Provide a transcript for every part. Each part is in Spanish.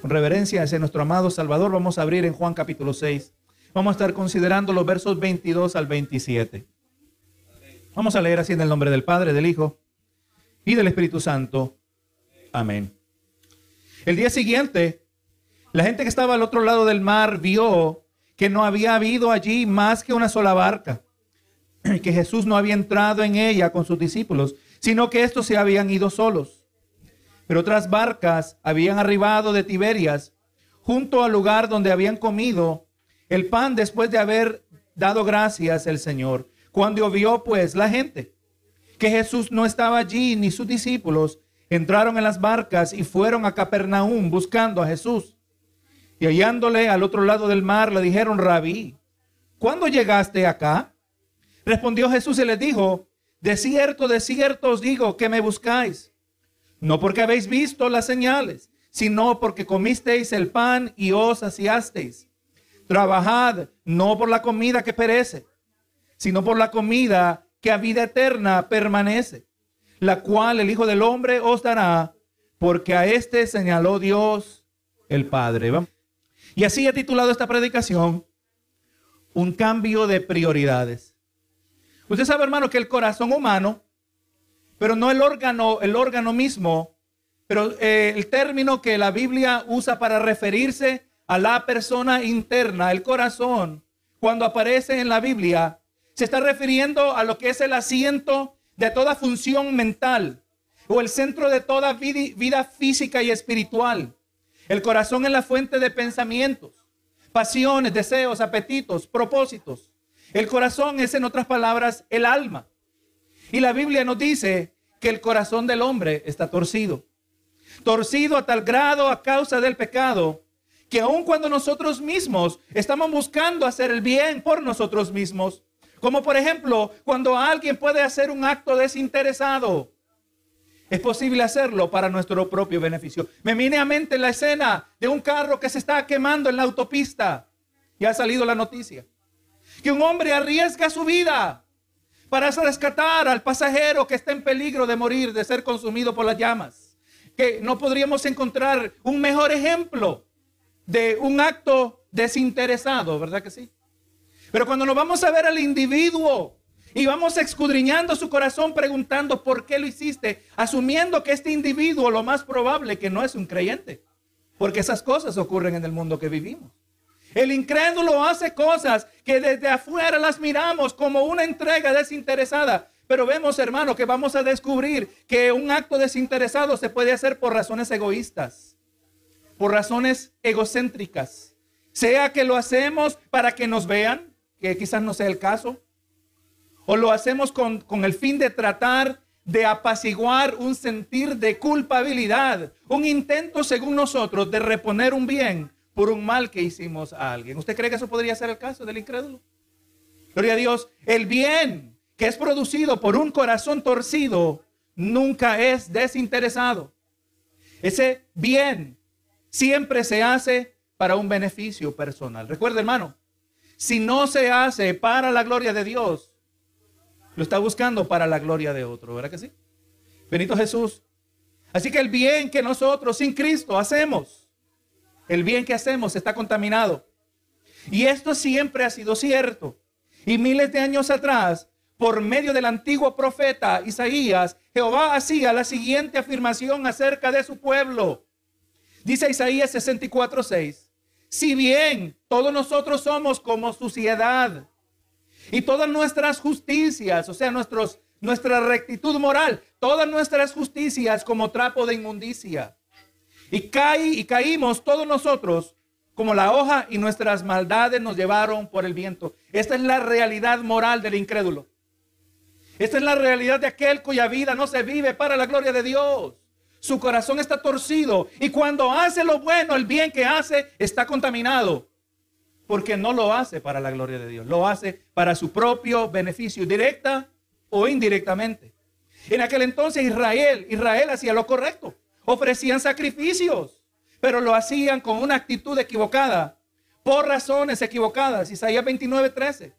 Con reverencia hacia nuestro amado Salvador, vamos a abrir en Juan capítulo 6. Vamos a estar considerando los versos 22 al 27. Vamos a leer así en el nombre del Padre, del Hijo y del Espíritu Santo. Amén. El día siguiente, la gente que estaba al otro lado del mar vio que no había habido allí más que una sola barca, que Jesús no había entrado en ella con sus discípulos, sino que estos se habían ido solos. Pero otras barcas habían arribado de Tiberias junto al lugar donde habían comido el pan después de haber dado gracias el Señor. Cuando vio pues la gente que Jesús no estaba allí ni sus discípulos, entraron en las barcas y fueron a Capernaum buscando a Jesús. Y hallándole al otro lado del mar, le dijeron, rabí, ¿cuándo llegaste acá? Respondió Jesús y les dijo, de cierto, de cierto os digo que me buscáis, no porque habéis visto las señales, sino porque comisteis el pan y os saciasteis. Trabajad no por la comida que perece, sino por la comida que a vida eterna permanece, la cual el Hijo del Hombre os dará, porque a este señaló Dios el Padre. Y así he titulado esta predicación, un cambio de prioridades. Usted sabe, hermano, que el corazón humano, pero no el órgano, el órgano mismo, pero eh, el término que la Biblia usa para referirse a la persona interna, el corazón, cuando aparece en la Biblia, se está refiriendo a lo que es el asiento de toda función mental o el centro de toda vida, física y espiritual. El corazón es la fuente de pensamientos, pasiones, deseos, apetitos, propósitos. El corazón es, en otras palabras, el alma. Y la Biblia nos dice que el corazón del hombre está torcido. Torcido a tal grado a causa del pecado que aun cuando nosotros mismos estamos buscando hacer el bien por nosotros mismos, como por ejemplo, cuando alguien puede hacer un acto desinteresado. Es posible hacerlo para nuestro propio beneficio. Me viene a mente la escena de un carro que se está quemando en la autopista. Y ha salido la noticia. Que un hombre arriesga su vida para rescatar al pasajero que está en peligro de morir, de ser consumido por las llamas. Que no podríamos encontrar un mejor ejemplo de un acto desinteresado, ¿verdad que sí? Pero cuando nos vamos a ver al individuo y vamos escudriñando su corazón preguntando por qué lo hiciste, asumiendo que este individuo lo más probable que no es un creyente, porque esas cosas ocurren en el mundo que vivimos. El incrédulo hace cosas que desde afuera las miramos como una entrega desinteresada, pero vemos, hermano, que vamos a descubrir que un acto desinteresado se puede hacer por razones egoístas, por razones egocéntricas, sea que lo hacemos para que nos vean, que quizás no sea el caso. O lo hacemos con, el fin de tratar de apaciguar un sentir de culpabilidad, un intento según nosotros de reponer un bien por un mal que hicimos a alguien. ¿Usted cree que eso podría ser el caso del incrédulo? Gloria a Dios, el bien que es producido por un corazón torcido nunca es desinteresado. Ese bien siempre se hace para un beneficio personal. Recuerda, hermano, si no se hace para la gloria de Dios, lo está buscando para la gloria de otro, ¿verdad que sí? Benito Jesús. Así que el bien que nosotros sin Cristo hacemos, el bien que hacemos está contaminado. Y esto siempre ha sido cierto. Y miles de años atrás, por medio del antiguo profeta Isaías, Jehová hacía la siguiente afirmación acerca de su pueblo. Dice Isaías 64, 6. Si bien todos nosotros somos como suciedad y todas nuestras justicias, o sea, nuestros, nuestra rectitud moral, todas nuestras justicias como trapo de inmundicia. Y, caí, y caímos todos nosotros como la hoja y nuestras maldades nos llevaron por el viento. Esta es la realidad moral del incrédulo. Esta es la realidad de aquel cuya vida no se vive para la gloria de Dios. Su corazón está torcido y cuando hace lo bueno, el bien que hace está contaminado. Porque no lo hace para la gloria de Dios, lo hace para su propio beneficio, directa o indirectamente. En aquel entonces Israel, Israel hacía lo correcto. Ofrecían sacrificios, pero lo hacían con una actitud equivocada, por razones equivocadas. Isaías 29, 13.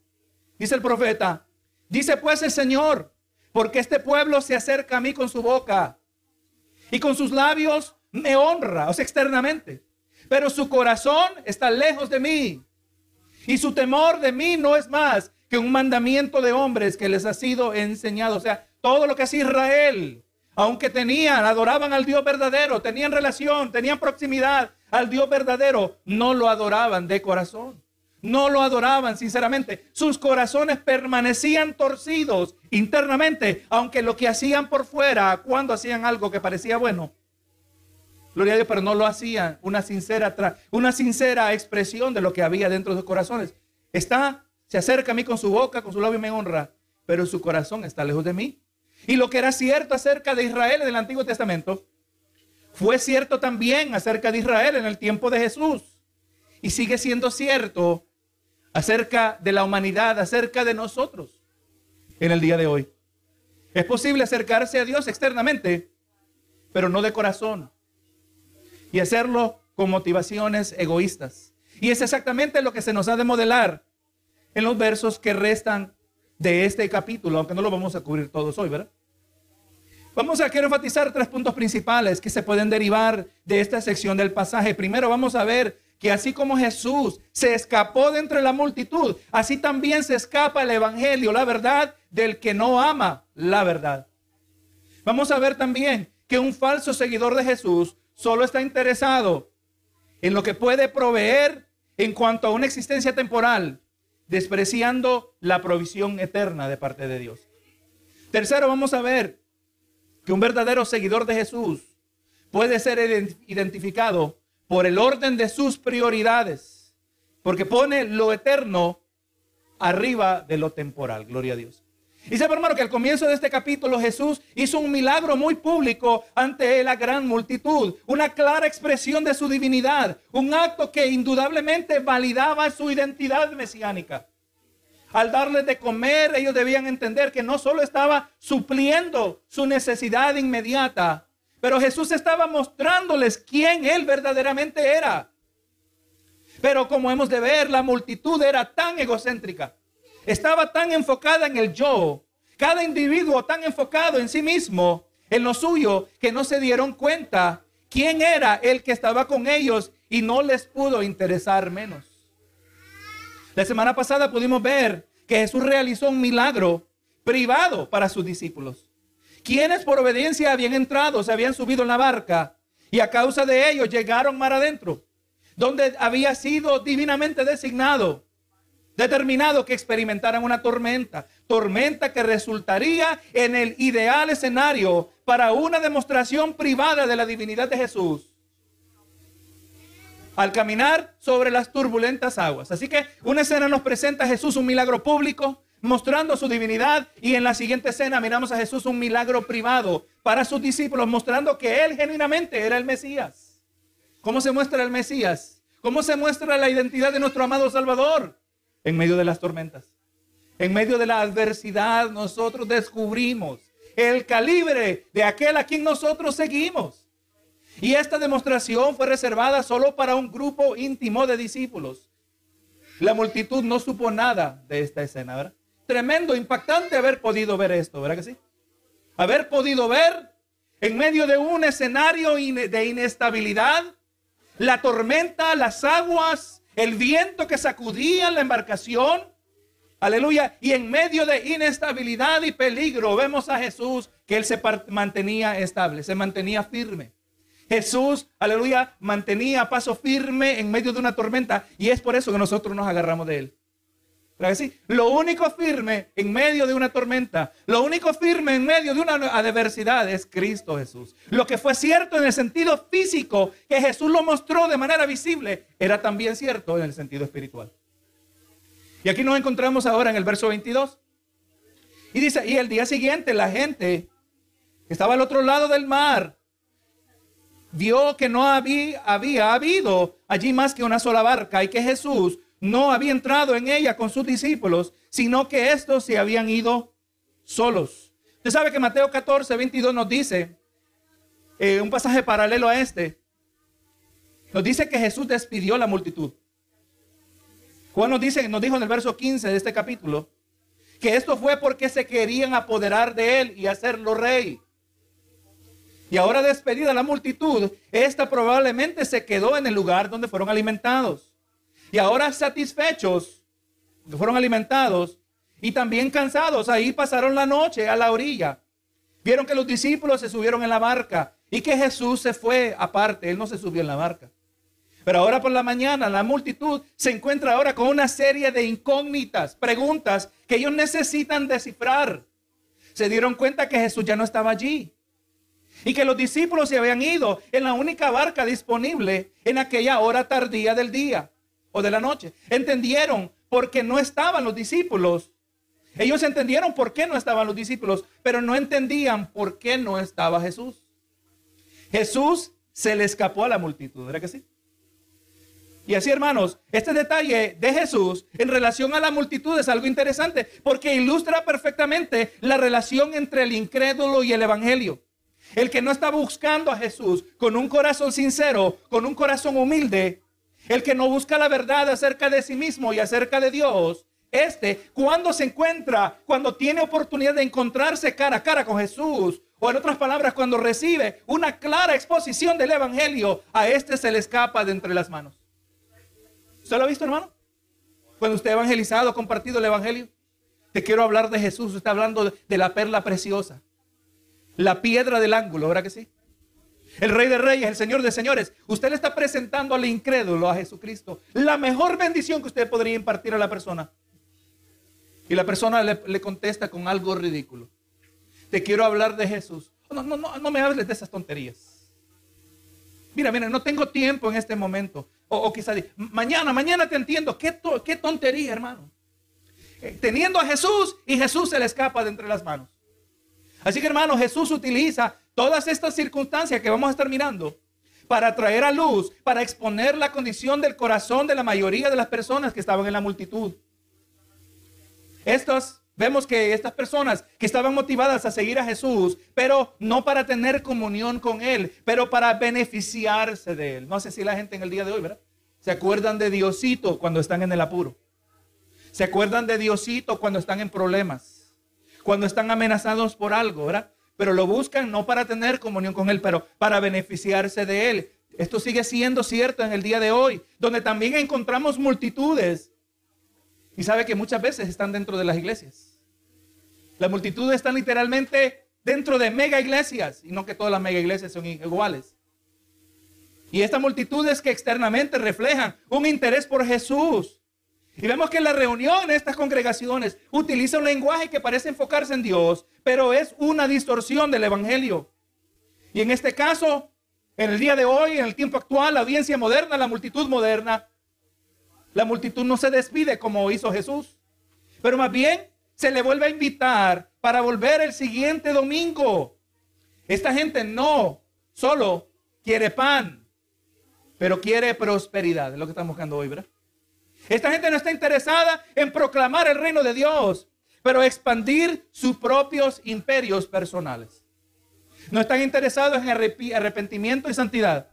Dice el profeta, dice pues el Señor, porque este pueblo se acerca a mí con su boca y con sus labios me honra, o sea, externamente. pero su corazón está lejos de mí. Y su temor de mí no es más que un mandamiento de hombres que les ha sido enseñado. O sea, todo lo que es Israel, aunque tenían, adoraban al Dios verdadero, tenían relación, tenían proximidad al Dios verdadero, no lo adoraban de corazón. No lo adoraban sinceramente. Sus corazones permanecían torcidos internamente, aunque lo que hacían por fuera, cuando hacían algo que parecía bueno, gloria a Dios, pero no lo hacían una sincera, una sincera expresión de lo que había dentro de sus corazones. Está, se acerca a mí con su boca, con su labio y me honra, pero su corazón está lejos de mí. Y lo que era cierto acerca de Israel en el Antiguo Testamento, fue cierto también acerca de Israel en el tiempo de Jesús. Y sigue siendo cierto acerca de la humanidad, acerca de nosotros en el día de hoy. Es posible acercarse a Dios externamente, pero no de corazón. Y hacerlo con motivaciones egoístas. Y es exactamente lo que se nos ha de modelar en los versos que restan de este capítulo, aunque no lo vamos a cubrir todos hoy, ¿verdad? Vamos a quiero enfatizar tres puntos principales que se pueden derivar de esta sección del pasaje. Primero vamos a ver que así como Jesús se escapó de entre la multitud, así también se escapa el evangelio, la verdad, del que no ama la verdad. Vamos a ver también que un falso seguidor de Jesús solo está interesado en lo que puede proveer en cuanto a una existencia temporal, despreciando la provisión eterna de parte de Dios. Tercero, vamos a ver que un verdadero seguidor de Jesús puede ser identificado por el orden de sus prioridades, porque pone lo eterno arriba de lo temporal. Gloria a Dios. Y sabe, hermano, que al comienzo de este capítulo Jesús hizo un milagro muy público ante la gran multitud, una clara expresión de su divinidad, un acto que indudablemente validaba su identidad mesiánica. Al darles de comer, ellos debían entender que no solo estaba supliendo su necesidad inmediata, pero Jesús estaba mostrándoles quién Él verdaderamente era. Pero como hemos de ver, la multitud era tan egocéntrica, estaba tan enfocada en el yo, cada individuo tan enfocado en sí mismo, en lo suyo, que no se dieron cuenta quién era el que estaba con ellos y no les pudo interesar menos. La semana pasada pudimos ver que Jesús realizó un milagro privado para sus discípulos quienes por obediencia habían entrado, se habían subido en la barca y a causa de ello llegaron mar adentro, donde había sido divinamente designado, determinado que experimentaran una tormenta, tormenta que resultaría en el ideal escenario para una demostración privada de la divinidad de Jesús al caminar sobre las turbulentas aguas. Así que una escena nos presenta a Jesús un milagro público, mostrando su divinidad. Y en la siguiente escena miramos a Jesús un milagro privado para sus discípulos, mostrando que Él genuinamente era el Mesías. ¿Cómo se muestra el Mesías? ¿Cómo se muestra la identidad de nuestro amado Salvador? En medio de las tormentas. En medio de la adversidad nosotros descubrimos el calibre de aquel a quien nosotros seguimos. Y esta demostración fue reservada solo para un grupo íntimo de discípulos. La multitud no supo nada de esta escena, ¿verdad? tremendo, impactante haber podido ver esto, ¿verdad que sí? Haber podido ver en medio de un escenario de inestabilidad, la tormenta, las aguas, el viento que sacudía la embarcación, aleluya, y en medio de inestabilidad y peligro vemos a Jesús que él se mantenía estable, se mantenía firme. Jesús, aleluya, mantenía paso firme en medio de una tormenta y es por eso que nosotros nos agarramos de él. Lo único firme en medio de una tormenta, lo único firme en medio de una adversidad es Cristo Jesús. Lo que fue cierto en el sentido físico, que Jesús lo mostró de manera visible, era también cierto en el sentido espiritual. Y aquí nos encontramos ahora en el verso 22. Y dice, y el día siguiente la gente que estaba al otro lado del mar vio que no había, había habido allí más que una sola barca y que Jesús no había entrado en ella con sus discípulos, sino que estos se habían ido solos. Usted sabe que Mateo 14, 22 nos dice, eh, un pasaje paralelo a este, nos dice que Jesús despidió la multitud. Juan nos dice, nos dijo en el verso 15 de este capítulo, que esto fue porque se querían apoderar de él y hacerlo rey. Y ahora despedida la multitud, esta probablemente se quedó en el lugar donde fueron alimentados. Y ahora satisfechos, fueron alimentados y también cansados, ahí pasaron la noche a la orilla. Vieron que los discípulos se subieron en la barca y que Jesús se fue aparte, él no se subió en la barca. Pero ahora por la mañana la multitud se encuentra ahora con una serie de incógnitas, preguntas que ellos necesitan descifrar. Se dieron cuenta que Jesús ya no estaba allí y que los discípulos se habían ido en la única barca disponible en aquella hora tardía del día o de la noche. Entendieron por qué no estaban los discípulos. Ellos entendieron por qué no estaban los discípulos, pero no entendían por qué no estaba Jesús. Jesús se le escapó a la multitud, ¿verdad que sí? Y así, hermanos, este detalle de Jesús en relación a la multitud es algo interesante porque ilustra perfectamente la relación entre el incrédulo y el evangelio. El que no está buscando a Jesús con un corazón sincero, con un corazón humilde, el que no busca la verdad acerca de sí mismo y acerca de Dios, este, cuando se encuentra, cuando tiene oportunidad de encontrarse cara a cara con Jesús, o en otras palabras, cuando recibe una clara exposición del Evangelio, a este se le escapa de entre las manos. ¿Usted lo ha visto, hermano? Cuando usted ha evangelizado, compartido el Evangelio. Te quiero hablar de Jesús. está hablando de la perla preciosa. La piedra del ángulo, ¿verdad que sí? El rey de reyes, el señor de señores. Usted le está presentando al incrédulo, a Jesucristo, la mejor bendición que usted podría impartir a la persona. Y la persona le, contesta con algo ridículo. Te quiero hablar de Jesús. No, no, no, no me hables de esas tonterías. Mira, mira, no tengo tiempo en este momento. O, quizás, mañana, mañana te entiendo. ¿Qué, qué tontería, hermano? Eh, teniendo a Jesús y Jesús se le escapa de entre las manos. Así que, hermano, Jesús utiliza todas estas circunstancias que vamos a estar mirando para traer a luz, para exponer la condición del corazón de la mayoría de las personas que estaban en la multitud. Estos Vemos que estas personas que estaban motivadas a seguir a Jesús, pero no para tener comunión con Él, pero para beneficiarse de Él. No sé si la gente en el día de hoy, ¿verdad? Se acuerdan de Diosito cuando están en el apuro. Se acuerdan de Diosito cuando están en problemas. Cuando están amenazados por algo, ¿verdad? Pero lo buscan no para tener comunión con Él, pero para beneficiarse de Él. Esto sigue siendo cierto en el día de hoy, donde también encontramos multitudes. Y sabe que muchas veces están dentro de las iglesias la multitud está literalmente dentro de mega iglesias y no que todas las mega iglesias son iguales. Y estas multitudes que externamente reflejan un interés por Jesús. Y vemos que en la reunión estas congregaciones utilizan un lenguaje que parece enfocarse en Dios, pero es una distorsión del Evangelio. Y en este caso, en el día de hoy, en el tiempo actual, la audiencia moderna, la multitud moderna, la multitud no se despide como hizo Jesús, pero más bien se le vuelve a invitar para volver el siguiente domingo. Esta gente no solo quiere pan, pero quiere prosperidad. Es lo que estamos buscando hoy, ¿verdad? Esta gente no está interesada en proclamar el reino de Dios, pero expandir sus propios imperios personales. No están interesados en arrepentimiento y santidad,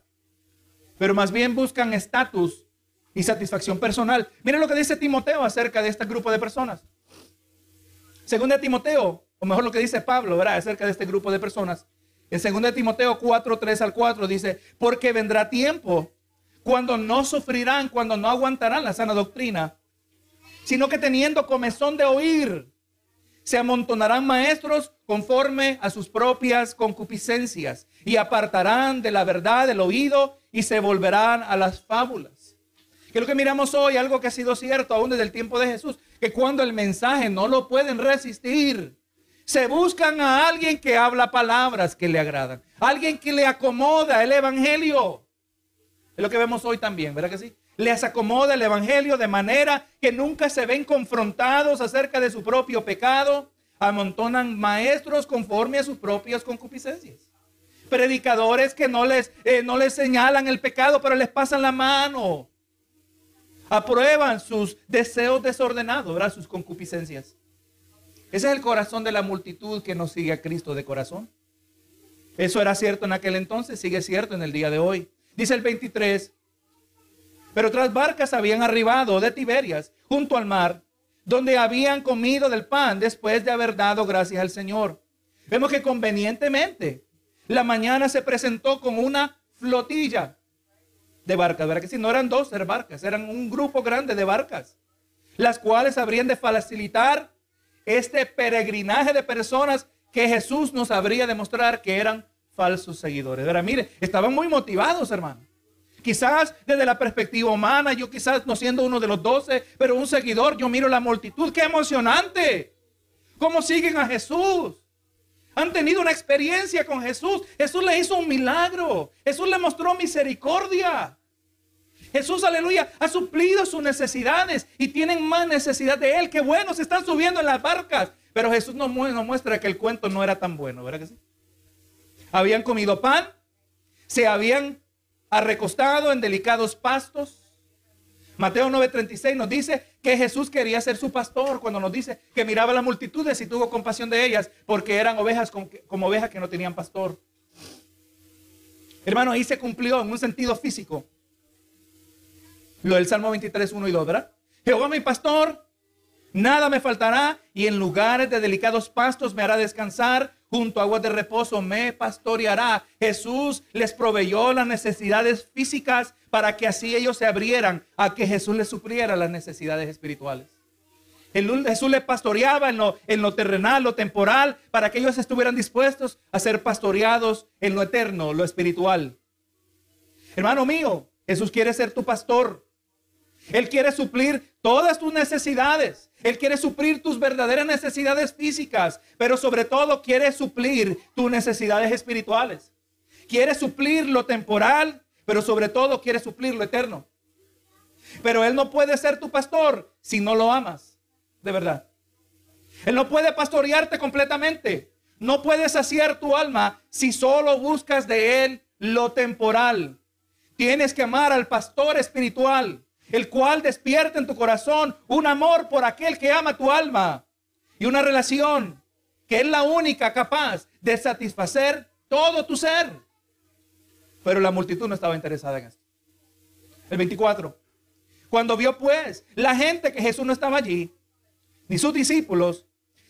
pero más bien buscan estatus y satisfacción personal. Miren lo que dice Timoteo acerca de este grupo de personas. Según de Timoteo, o mejor lo que dice Pablo. Acerca de este grupo de personas. En 2 Timoteo 4, 3 al 4 dice, porque vendrá tiempo cuando no sufrirán, cuando no aguantarán la sana doctrina, sino que teniendo comezón de oír, se amontonarán maestros conforme a sus propias concupiscencias y apartarán de la verdad el oído y se volverán a las fábulas. Que lo que miramos hoy, algo que ha sido cierto aún desde el tiempo de Jesús, que cuando el mensaje no lo pueden resistir, se buscan a alguien que habla palabras que le agradan, alguien que le acomoda el evangelio. Es lo que vemos hoy también, ¿verdad que sí? Les acomoda el evangelio de manera que nunca se ven confrontados acerca de su propio pecado. Amontonan maestros conforme a sus propias concupiscencias. Predicadores que no les, eh, no les señalan el pecado, pero les pasan la mano aprueban sus deseos desordenados, ¿verdad? sus concupiscencias. Ese es el corazón de la multitud que no sigue a Cristo de corazón. Eso era cierto en aquel entonces, sigue cierto en el día de hoy. Dice el 23, pero otras barcas habían arribado de Tiberias junto al mar, donde habían comido del pan después de haber dado gracias al Señor. Vemos que convenientemente la mañana se presentó con una flotilla de barcas, ¿verdad que si no eran dos eran barcas, eran un grupo grande de barcas, las cuales habrían de facilitar este peregrinaje de personas que Jesús nos habría de mostrar que eran falsos seguidores. Ahora, mire, estaban muy motivados, hermano. Quizás desde la perspectiva humana, yo quizás no siendo uno de los doce, pero un seguidor, yo miro la multitud. ¡Qué emocionante! ¿Cómo siguen a Jesús? Han tenido una experiencia con Jesús. Jesús le hizo un milagro. Jesús le mostró misericordia. Jesús, aleluya, ha suplido sus necesidades y tienen más necesidad de Él. Qué bueno, se están subiendo en las barcas. Pero Jesús nos, muestra que el cuento no era tan bueno, ¿verdad que sí? Habían comido pan, se habían arrecostado en delicados pastos, Mateo 9:36 nos dice que Jesús quería ser su pastor cuando nos dice que miraba a las multitudes y tuvo compasión de ellas porque eran ovejas como ovejas que no tenían pastor. Hermano, ahí se cumplió en un sentido físico lo del Salmo 23, 1 y 2, ¿verdad? Jehová mi pastor, nada me faltará y en lugares de delicados pastos me hará descansar junto a aguas de reposo me pastoreará. Jesús les proveyó las necesidades físicas para que así ellos se abrieran a que Jesús les supliera las necesidades espirituales. Jesús les pastoreaba en lo, en lo terrenal, lo temporal, para que ellos estuvieran dispuestos a ser pastoreados en lo eterno, lo espiritual. Hermano mío, Jesús quiere ser tu pastor. Él quiere suplir todas tus necesidades. Él quiere suplir tus verdaderas necesidades físicas, pero sobre todo quiere suplir tus necesidades espirituales. Quiere suplir lo temporal, pero sobre todo quiere suplir lo eterno. Pero Él no puede ser tu pastor si no lo amas, de verdad. Él no puede pastorearte completamente. No puede saciar tu alma si solo buscas de Él lo temporal. Tienes que amar al pastor espiritual el cual despierta en tu corazón un amor por aquel que ama tu alma y una relación que es la única capaz de satisfacer todo tu ser. Pero la multitud no estaba interesada en esto. El 24. Cuando vio pues la gente que Jesús no estaba allí, ni sus discípulos,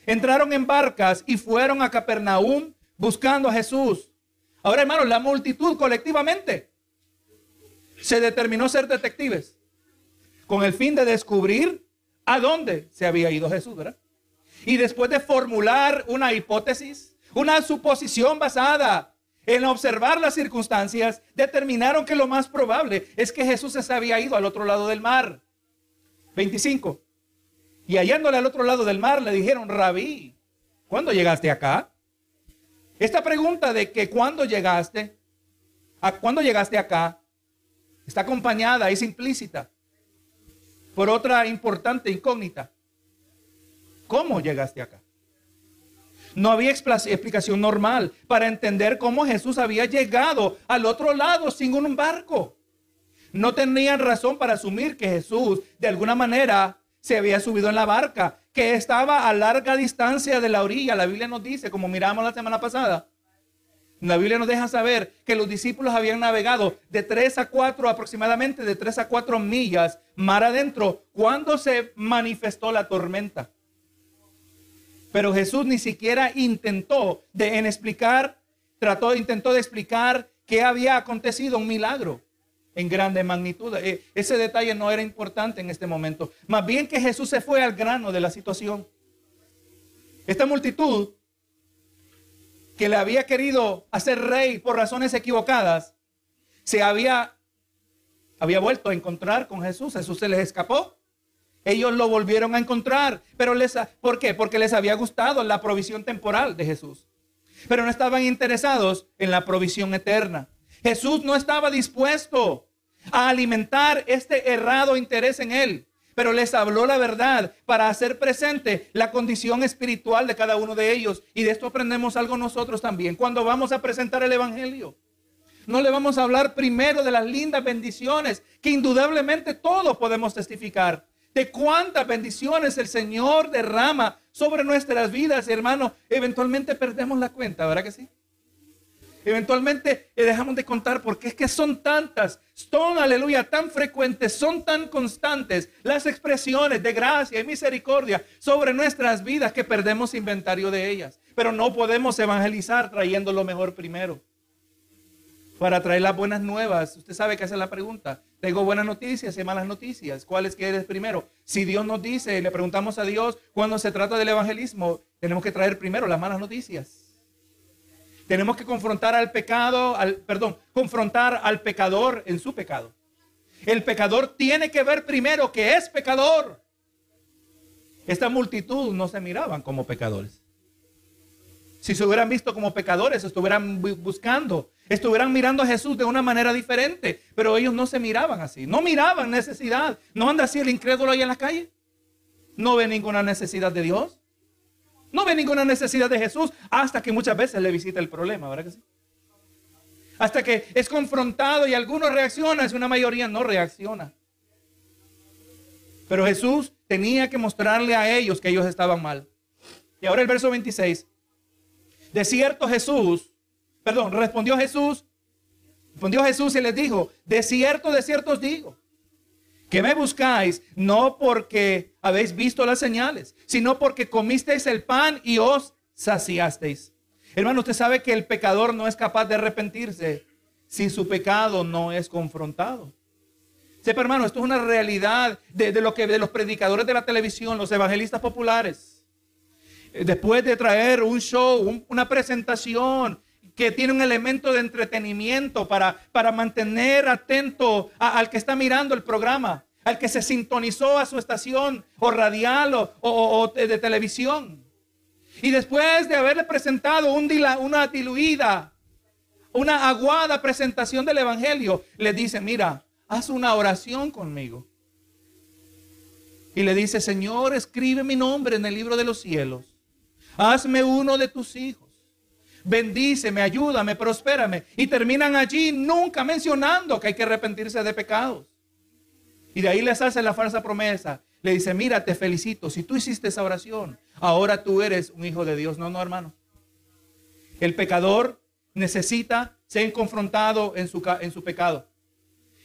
entraron en barcas y fueron a Capernaum buscando a Jesús. Ahora, hermanos, la multitud colectivamente se determinó ser detectives con el fin de descubrir a dónde se había ido Jesús, ¿verdad? Y después de formular una hipótesis, una suposición basada en observar las circunstancias, determinaron que lo más probable es que Jesús se había ido al otro lado del mar. 25. Y hallándole al otro lado del mar, le dijeron, Rabí, ¿cuándo llegaste acá? Esta pregunta de que cuándo llegaste, a cuándo llegaste acá, está acompañada, es implícita por otra importante incógnita. ¿Cómo llegaste acá? No había explicación normal para entender cómo Jesús había llegado al otro lado sin un barco. No tenían razón para asumir que Jesús de alguna manera se había subido en la barca, que estaba a larga distancia de la orilla. La Biblia nos dice, como miramos la semana pasada, la Biblia nos deja saber que los discípulos habían navegado de 3 a 4 aproximadamente, de 3 a 4 millas mar adentro, cuando se manifestó la tormenta. Pero Jesús ni siquiera intentó de en explicar, trató, intentó de explicar qué había acontecido, un milagro en grande magnitud. Eh, ese detalle no era importante en este momento. Más bien que Jesús se fue al grano de la situación. Esta multitud que le había querido hacer rey por razones equivocadas, se había, había vuelto a encontrar con Jesús. Jesús se les escapó. Ellos lo volvieron a encontrar. Pero les, ¿por qué? Porque les había gustado la provisión temporal de Jesús. Pero no estaban interesados en la provisión eterna. Jesús no estaba dispuesto a alimentar este errado interés en él pero les habló la verdad para hacer presente la condición espiritual de cada uno de ellos. Y de esto aprendemos algo nosotros también. Cuando vamos a presentar el Evangelio, no le vamos a hablar primero de las lindas bendiciones que indudablemente todos podemos testificar. De cuántas bendiciones el Señor derrama sobre nuestras vidas, hermano. Eventualmente perdemos la cuenta, ¿verdad que sí? Eventualmente le dejamos de contar porque es que son tantas, son, aleluya, tan frecuentes, son tan constantes las expresiones de gracia y misericordia sobre nuestras vidas que perdemos inventario de ellas. Pero no podemos evangelizar trayendo lo mejor primero. Para traer las buenas nuevas. Usted sabe que es la pregunta. Tengo buenas noticias y malas noticias. ¿Cuáles quieres primero? Si Dios nos dice, le preguntamos a Dios, cuando se trata del evangelismo, tenemos que traer primero las malas noticias. Tenemos que confrontar al pecado, al, perdón, confrontar al pecador en su pecado. El pecador tiene que ver primero que es pecador. Esta multitud no se miraban como pecadores. Si se hubieran visto como pecadores, estuvieran buscando, estuvieran mirando a Jesús de una manera diferente, pero ellos no se miraban así, no miraban necesidad. No anda así el incrédulo ahí en la calle. No ve ninguna necesidad de Dios. No ve ninguna necesidad de Jesús hasta que muchas veces le visita el problema, ¿verdad que sí? Hasta que es confrontado y algunos reaccionan, una mayoría no reacciona. Pero Jesús tenía que mostrarle a ellos que ellos estaban mal. Y ahora el verso 26. De cierto Jesús, perdón, respondió Jesús, respondió Jesús y les dijo, de cierto, de cierto os digo, que me buscáis no porque habéis visto las señales, sino porque comisteis el pan y os saciasteis. Hermano, usted sabe que el pecador no es capaz de arrepentirse si su pecado no es confrontado. Sepa, hermano, esto es una realidad de, lo que de los predicadores de la televisión, los evangelistas populares. Después de traer un show, una presentación que tiene un elemento de entretenimiento para, para mantener atento al que está mirando el programa, al que se sintonizó a su estación o radial o de televisión. Y después de haberle presentado una diluida, una aguada presentación del Evangelio, le dice, mira, haz una oración conmigo. Y le dice, Señor, escribe mi nombre en el libro de los cielos. Hazme uno de tus hijos. Bendíceme, ayúdame, prospérame. Y terminan allí nunca mencionando que hay que arrepentirse de pecados. Y de ahí les hace la falsa promesa. Le dice, mira, te felicito. Si tú hiciste esa oración, ahora tú eres un hijo de Dios. No, no, hermano. El pecador necesita ser confrontado en su, en su pecado.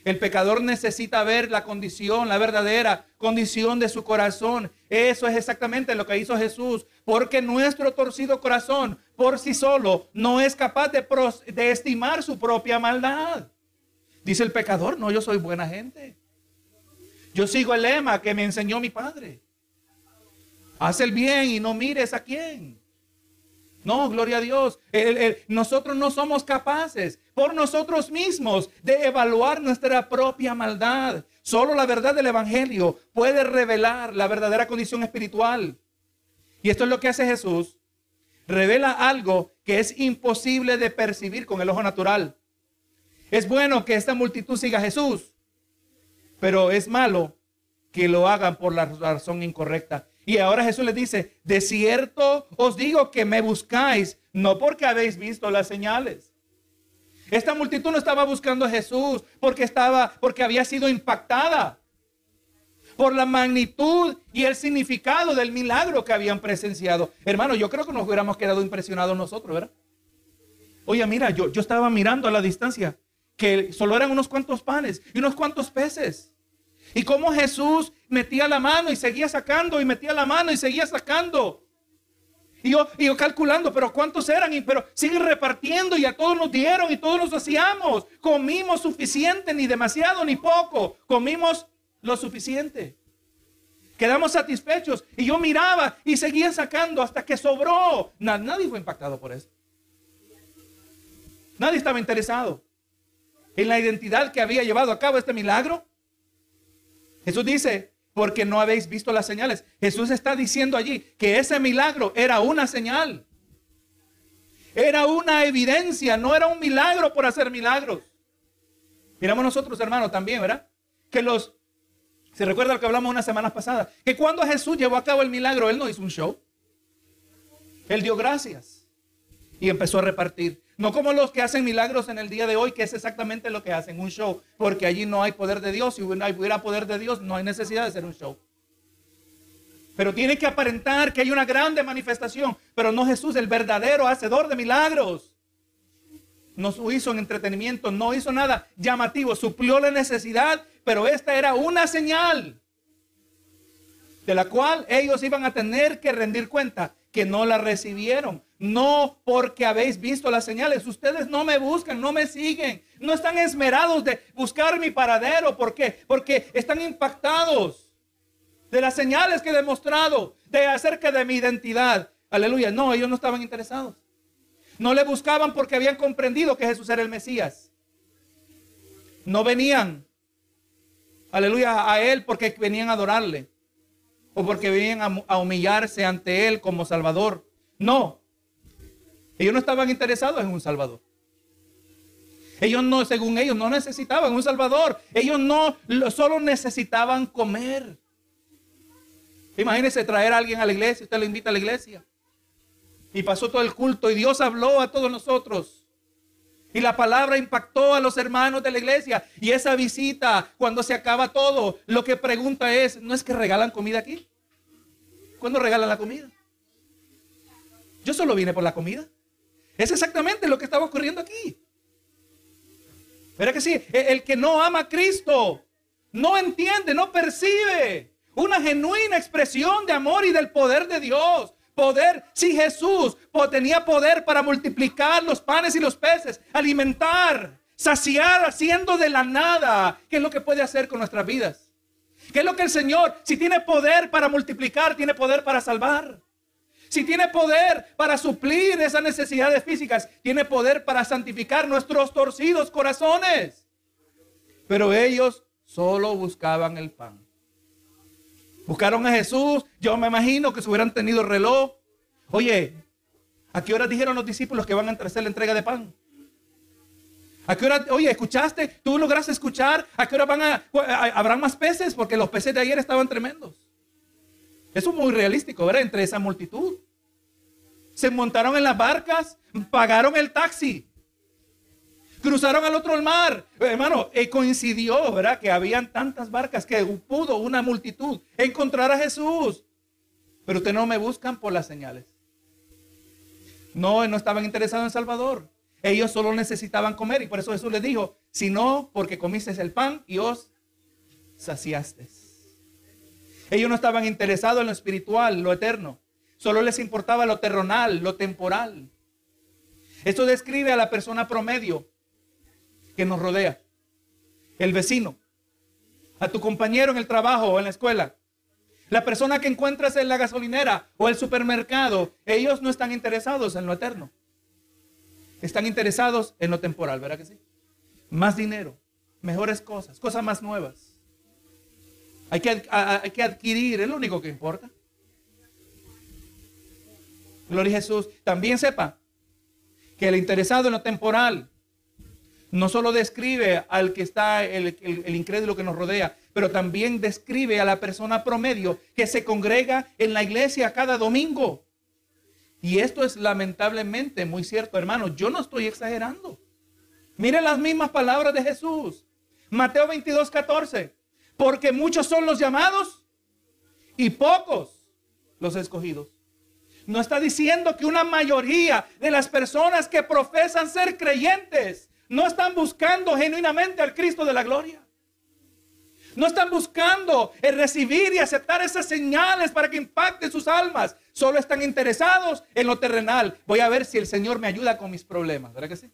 El pecador necesita ver la condición, la verdadera condición de su corazón. Eso es exactamente lo que hizo Jesús. Porque nuestro torcido corazón por sí solo no es capaz de, de estimar su propia maldad. Dice el pecador, no, yo soy buena gente. Yo sigo el lema que me enseñó mi padre. Haz el bien y no mires a quién. No, gloria a Dios. nosotros no somos capaces por nosotros mismos de evaluar nuestra propia maldad. Solo la verdad del Evangelio puede revelar la verdadera condición espiritual. Y esto es lo que hace Jesús. Revela algo que es imposible de percibir con el ojo natural. Es bueno que esta multitud siga a Jesús, pero es malo que lo hagan por la razón incorrecta. Y ahora Jesús les dice, de cierto os digo que me buscáis, no porque habéis visto las señales. Esta multitud no estaba buscando a Jesús porque estaba porque había sido impactada por la magnitud y el significado del milagro que habían presenciado. Hermano, yo creo que nos hubiéramos quedado impresionados nosotros, ¿verdad? Oye, mira, yo, yo estaba mirando a la distancia que solo eran unos cuantos panes y unos cuantos peces. Y cómo Jesús metía la mano y seguía sacando y metía la mano y seguía sacando. Y yo, y yo calculando, pero ¿cuántos eran? Y, pero siguen repartiendo y a todos nos dieron y todos nos hacíamos. Comimos suficiente, ni demasiado ni poco. Comimos lo suficiente. Quedamos satisfechos. Y yo miraba y seguía sacando hasta que sobró. Nadie fue impactado por eso. Nadie estaba interesado en la identidad que había llevado a cabo este milagro. Jesús dice, porque no habéis visto las señales. Jesús está diciendo allí que ese milagro era una señal. Era una evidencia, no era un milagro por hacer milagros. Miramos nosotros, hermanos, también, ¿verdad? Que los, se recuerda lo que hablamos unas semanas pasadas, que cuando Jesús llevó a cabo el milagro, Él no hizo un show. Él dio gracias y empezó a repartir. No como los que hacen milagros en el día de hoy, que es exactamente lo que hacen, un show, porque allí no hay poder de Dios. Si hubiera poder de Dios, no hay necesidad de hacer un show. Pero tiene que aparentar que hay una grande manifestación, pero no Jesús, el verdadero hacedor de milagros. No hizo en entretenimiento, no hizo nada llamativo, suplió la necesidad, pero esta era una señal de la cual ellos iban a tener que rendir cuenta que no la recibieron. No porque habéis visto las señales. Ustedes no me buscan, no me siguen. No están esmerados de buscar mi paradero. ¿Por qué? Porque están impactados de las señales que he demostrado de acerca de mi identidad. Aleluya. No, ellos no estaban interesados. No le buscaban porque habían comprendido que Jesús era el Mesías. No venían, aleluya, a Él porque venían a adorarle o porque venían a, a humillarse ante Él como Salvador. No, ellos no estaban interesados en un Salvador. Ellos no, según ellos, no necesitaban un Salvador. Ellos no solo necesitaban comer. Imagínense traer a alguien a la iglesia, usted lo invita a la iglesia. Y pasó todo el culto y Dios habló a todos nosotros. Y la palabra impactó a los hermanos de la iglesia. Y esa visita, cuando se acaba todo, lo que pregunta es, ¿no es que regalan comida aquí? ¿Cuándo regalan la comida? Yo solo vine por la comida. Es exactamente lo que estaba ocurriendo aquí. ¿Verdad que sí? E, el que no ama a Cristo no entiende, no percibe una genuina expresión de amor y del poder de Dios. Poder, si Jesús tenía poder para multiplicar los panes y los peces, alimentar, saciar, haciendo de la nada, ¿qué es lo que puede hacer con nuestras vidas? ¿Qué es lo que el Señor, si tiene poder para multiplicar, tiene poder para salvar? Si tiene poder para suplir esas necesidades físicas, tiene poder para santificar nuestros torcidos corazones. Pero ellos solo buscaban el pan. Buscaron a Jesús. Yo me imagino que si hubieran tenido reloj. Oye, ¿a qué hora dijeron los discípulos que van a hacer la entrega de pan? ¿A qué hora, oye, escuchaste? ¿Tú lograste escuchar? ¿A qué hora van a, habrán más peces? Porque los peces de ayer estaban tremendos. Eso es muy realístico, ¿verdad? Entre esa multitud. Se montaron en las barcas, pagaron el taxi, cruzaron al otro mar. Hermano, eh, coincidió, ¿verdad? Que habían tantas barcas que pudo una multitud encontrar a Jesús. Pero ustedes no me buscan por las señales. No, no estaban interesados en Salvador. Ellos solo necesitaban comer y por eso Jesús les dijo, si no, porque comiste el pan y os saciaste. Ellos no estaban interesados en lo espiritual, lo eterno. Solo les importaba lo terrenal, lo temporal. Esto describe a la persona promedio que nos rodea. El vecino, a tu compañero en el trabajo o en la escuela. La persona que encuentras en la gasolinera o el supermercado, ellos no están interesados en lo eterno. Están interesados en lo temporal, ¿verdad que sí? Más dinero, mejores cosas, cosas más nuevas. Hay que, hay que adquirir, es lo único que importa. Gloria a Jesús. También sepa que el interesado en lo temporal no solo describe al que está el, el, incrédulo que nos rodea, pero también describe a la persona promedio que se congrega en la iglesia cada domingo. Y esto es lamentablemente muy cierto, hermano. Yo no estoy exagerando. Miren las mismas palabras de Jesús. Mateo 22, 14 porque muchos son los llamados y pocos los escogidos. No está diciendo que una mayoría de las personas que profesan ser creyentes no están buscando genuinamente al Cristo de la gloria. No están buscando el recibir y aceptar esas señales para que impacten sus almas. Solo están interesados en lo terrenal. Voy a ver si el Señor me ayuda con mis problemas. ¿Verdad que sí?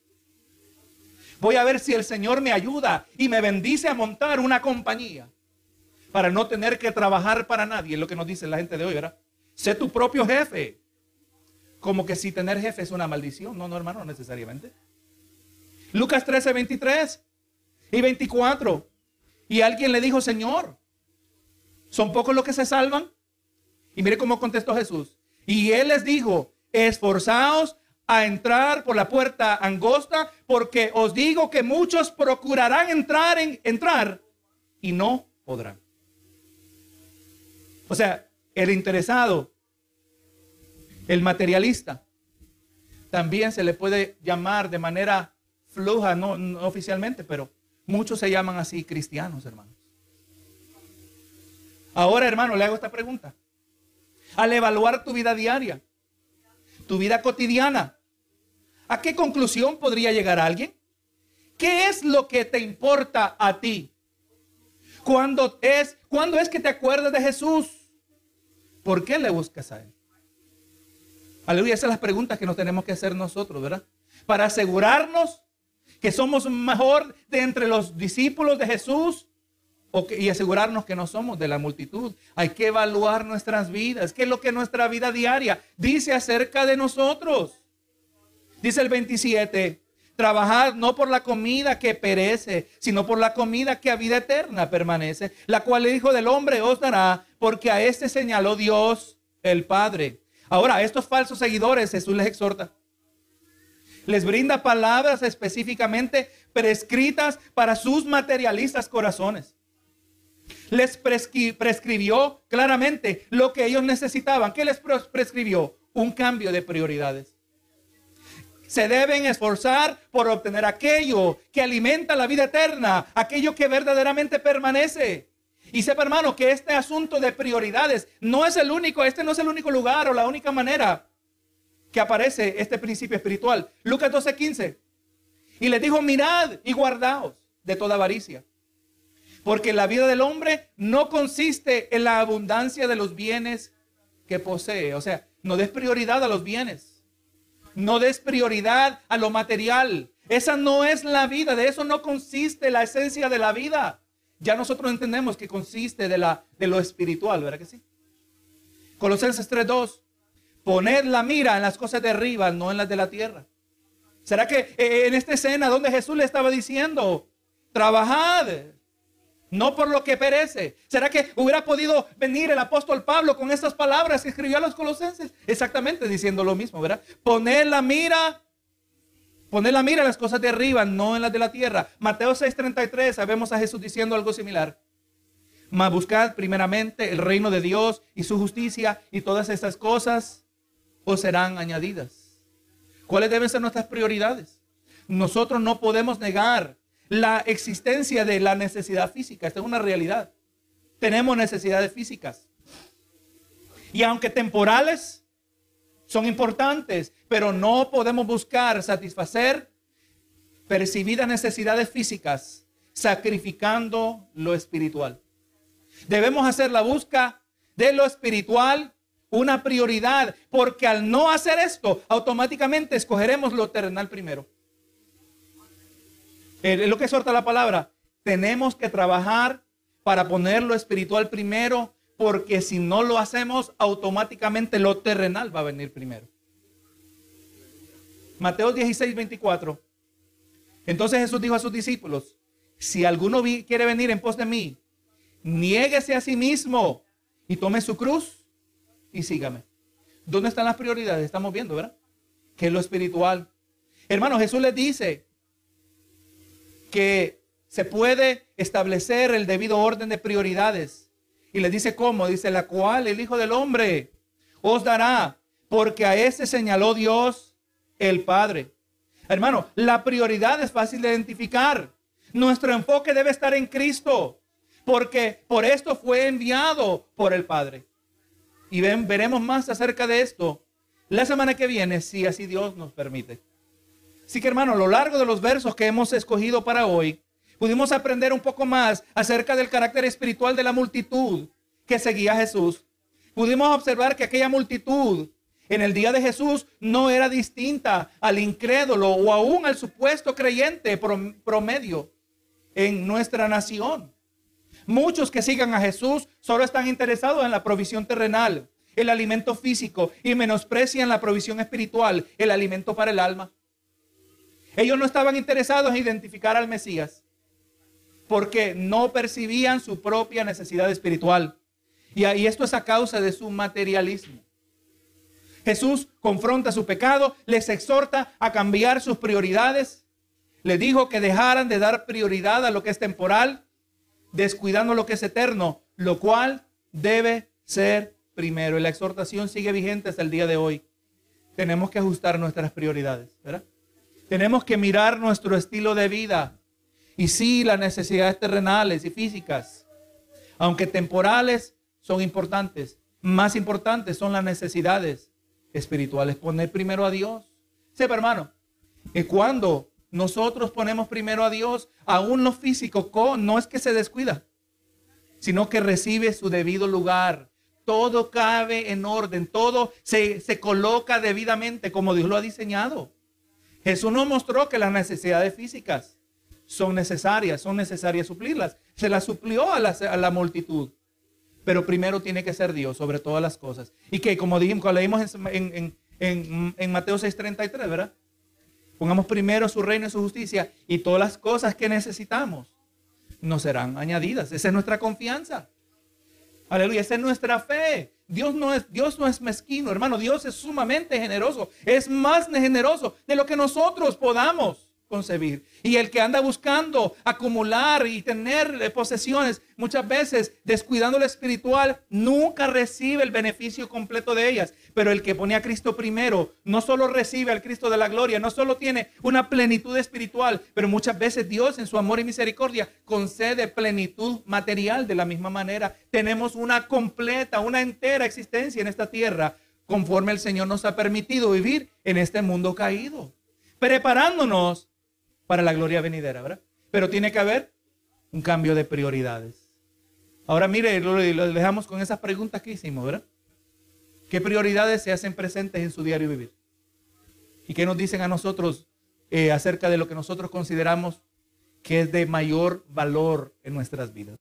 Voy a ver si el Señor me ayuda y me bendice a montar una compañía para no tener que trabajar para nadie, es lo que nos dice la gente de hoy, ¿verdad? Sé tu propio jefe. Como que si tener jefe es una maldición. No, no, hermano, necesariamente. Lucas 13, 23 y 24. Y alguien le dijo, Señor, ¿son pocos los que se salvan? Y mire cómo contestó Jesús. Y él les dijo, esforzaos a entrar por la puerta angosta, porque os digo que muchos procurarán entrar en entrar y no podrán. O sea, el interesado, el materialista, también se le puede llamar de manera fluja, no, oficialmente, pero muchos se llaman así cristianos, hermanos. Ahora, hermano, le hago esta pregunta. Al evaluar tu vida diaria, tu vida cotidiana, ¿a qué conclusión podría llegar alguien? ¿Qué es lo que te importa a ti? ¿Cuándo es, ¿Cuándo es que te acuerdas de Jesús? ¿Por qué le buscas a Él? Aleluya, esas son las preguntas que nos tenemos que hacer nosotros, ¿verdad? Para asegurarnos que somos mejor de entre los discípulos de Jesús y asegurarnos que no somos de la multitud. Hay que evaluar nuestras vidas. ¿Qué es lo que nuestra vida diaria dice acerca de nosotros? Dice el 27, trabajad no por la comida que perece, sino por la comida que a vida eterna permanece, la cual el Hijo del Hombre os dará, porque a este señaló Dios el Padre. Ahora, a estos falsos seguidores Jesús les exhorta. Les brinda palabras específicamente prescritas para sus materialistas corazones les prescribió claramente lo que ellos necesitaban. ¿Qué les prescribió? Un cambio de prioridades. Se deben esforzar por obtener aquello que alimenta la vida eterna, aquello que verdaderamente permanece. Y sepa, hermano, que este asunto de prioridades no es el único, este no es el único lugar o la única manera que aparece este principio espiritual. Lucas 12:15. Y les dijo, mirad y guardaos de toda avaricia porque la vida del hombre no consiste en la abundancia de los bienes que posee. O sea, no des prioridad a los bienes. No des prioridad a lo material. Esa no es la vida. De eso no consiste la esencia de la vida. Ya nosotros entendemos que consiste de, lo espiritual, ¿verdad que sí? Colosenses 3.2. Poned la mira en las cosas de arriba, no en las de la tierra. ¿Será que eh, en esta escena donde Jesús le estaba diciendo, trabajad, no por lo que perece. ¿Será que hubiera podido venir el apóstol Pablo con estas palabras que escribió a los colosenses? Exactamente diciendo lo mismo, ¿verdad? Poner la mira, poner la mira en las cosas de arriba, no en las de la tierra. Mateo 6:33, sabemos a Jesús diciendo algo similar. Mas buscad primeramente el reino de Dios y su justicia y todas estas cosas os serán añadidas. ¿Cuáles deben ser nuestras prioridades? Nosotros no podemos negar la existencia de la necesidad física. Esta es una realidad. Tenemos necesidades físicas. Y aunque temporales, son importantes, pero no podemos buscar satisfacer percibidas necesidades físicas sacrificando lo espiritual. Debemos hacer la búsqueda de lo espiritual una prioridad, porque al no hacer esto, automáticamente escogeremos lo terrenal primero. Es lo que exhorta la palabra. Tenemos que trabajar para poner lo espiritual primero, porque si no lo hacemos, automáticamente lo terrenal va a venir primero. Mateo 16, 24. Entonces Jesús dijo a sus discípulos, si alguno quiere venir en pos de mí, niéguese a sí mismo y tome su cruz y sígame. ¿Dónde están las prioridades? Estamos viendo, ¿verdad? Que es lo espiritual. Hermano, Jesús les dice, que se puede establecer el debido orden de prioridades. Y le dice cómo, dice la cual el Hijo del Hombre os dará, porque a ese señaló Dios el Padre. Hermano, la prioridad es fácil de identificar. Nuestro enfoque debe estar en Cristo, porque por esto fue enviado por el Padre. Y ven, veremos más acerca de esto la semana que viene, si así Dios nos permite. Así que hermano, a lo largo de los versos que hemos escogido para hoy, pudimos aprender un poco más acerca del carácter espiritual de la multitud que seguía a Jesús. Pudimos observar que aquella multitud en el día de Jesús no era distinta al incrédulo o aún al supuesto creyente promedio en nuestra nación. Muchos que sigan a Jesús solo están interesados en la provisión terrenal, el alimento físico y menosprecian la provisión espiritual, el alimento para el alma. Ellos no estaban interesados en identificar al Mesías porque no percibían su propia necesidad espiritual. Y, esto es a causa de su materialismo. Jesús confronta su pecado, les exhorta a cambiar sus prioridades. Les dijo que dejaran de dar prioridad a lo que es temporal, descuidando lo que es eterno, lo cual debe ser primero. Y la exhortación sigue vigente hasta el día de hoy. Tenemos que ajustar nuestras prioridades, ¿verdad? Tenemos que mirar nuestro estilo de vida. Y sí, las necesidades terrenales y físicas, aunque temporales, son importantes. Más importantes son las necesidades espirituales. Poner primero a Dios. Sepa, hermano, que cuando nosotros ponemos primero a Dios, aún lo físico no es que se descuida, sino que recibe su debido lugar. todo cabe en orden, todo se, se coloca debidamente como Dios lo ha diseñado. Jesús nos mostró que las necesidades físicas son necesarias, son necesarias suplirlas. Se las suplió a la, a la multitud. Pero primero tiene que ser Dios sobre todas las cosas. Y que como dijimos, cuando leímos en, en, en, en Mateo 6:33, ¿verdad? Pongamos primero su reino y su justicia y todas las cosas que necesitamos nos serán añadidas. Esa es nuestra confianza. Aleluya, esa es nuestra fe. Dios no es, Dios no es mezquino, hermano. Dios es sumamente generoso. Es más generoso de lo que nosotros podamos concebir. Y el que anda buscando acumular y tener posesiones, muchas veces descuidando lo espiritual, nunca recibe el beneficio completo de ellas. Pero el que pone a Cristo primero, no solo recibe al Cristo de la gloria, no solo tiene una plenitud espiritual, pero muchas veces Dios en su amor y misericordia concede plenitud material de la misma manera. Tenemos una completa, una entera existencia en esta tierra conforme el Señor nos ha permitido vivir en este mundo caído, preparándonos para la gloria venidera, ¿verdad? Pero tiene que haber un cambio de prioridades. Ahora mire, lo, dejamos con esas preguntas que hicimos, ¿verdad? ¿Qué prioridades se hacen presentes en su diario vivir? ¿Y qué nos dicen a nosotros eh, acerca de lo que nosotros consideramos que es de mayor valor en nuestras vidas?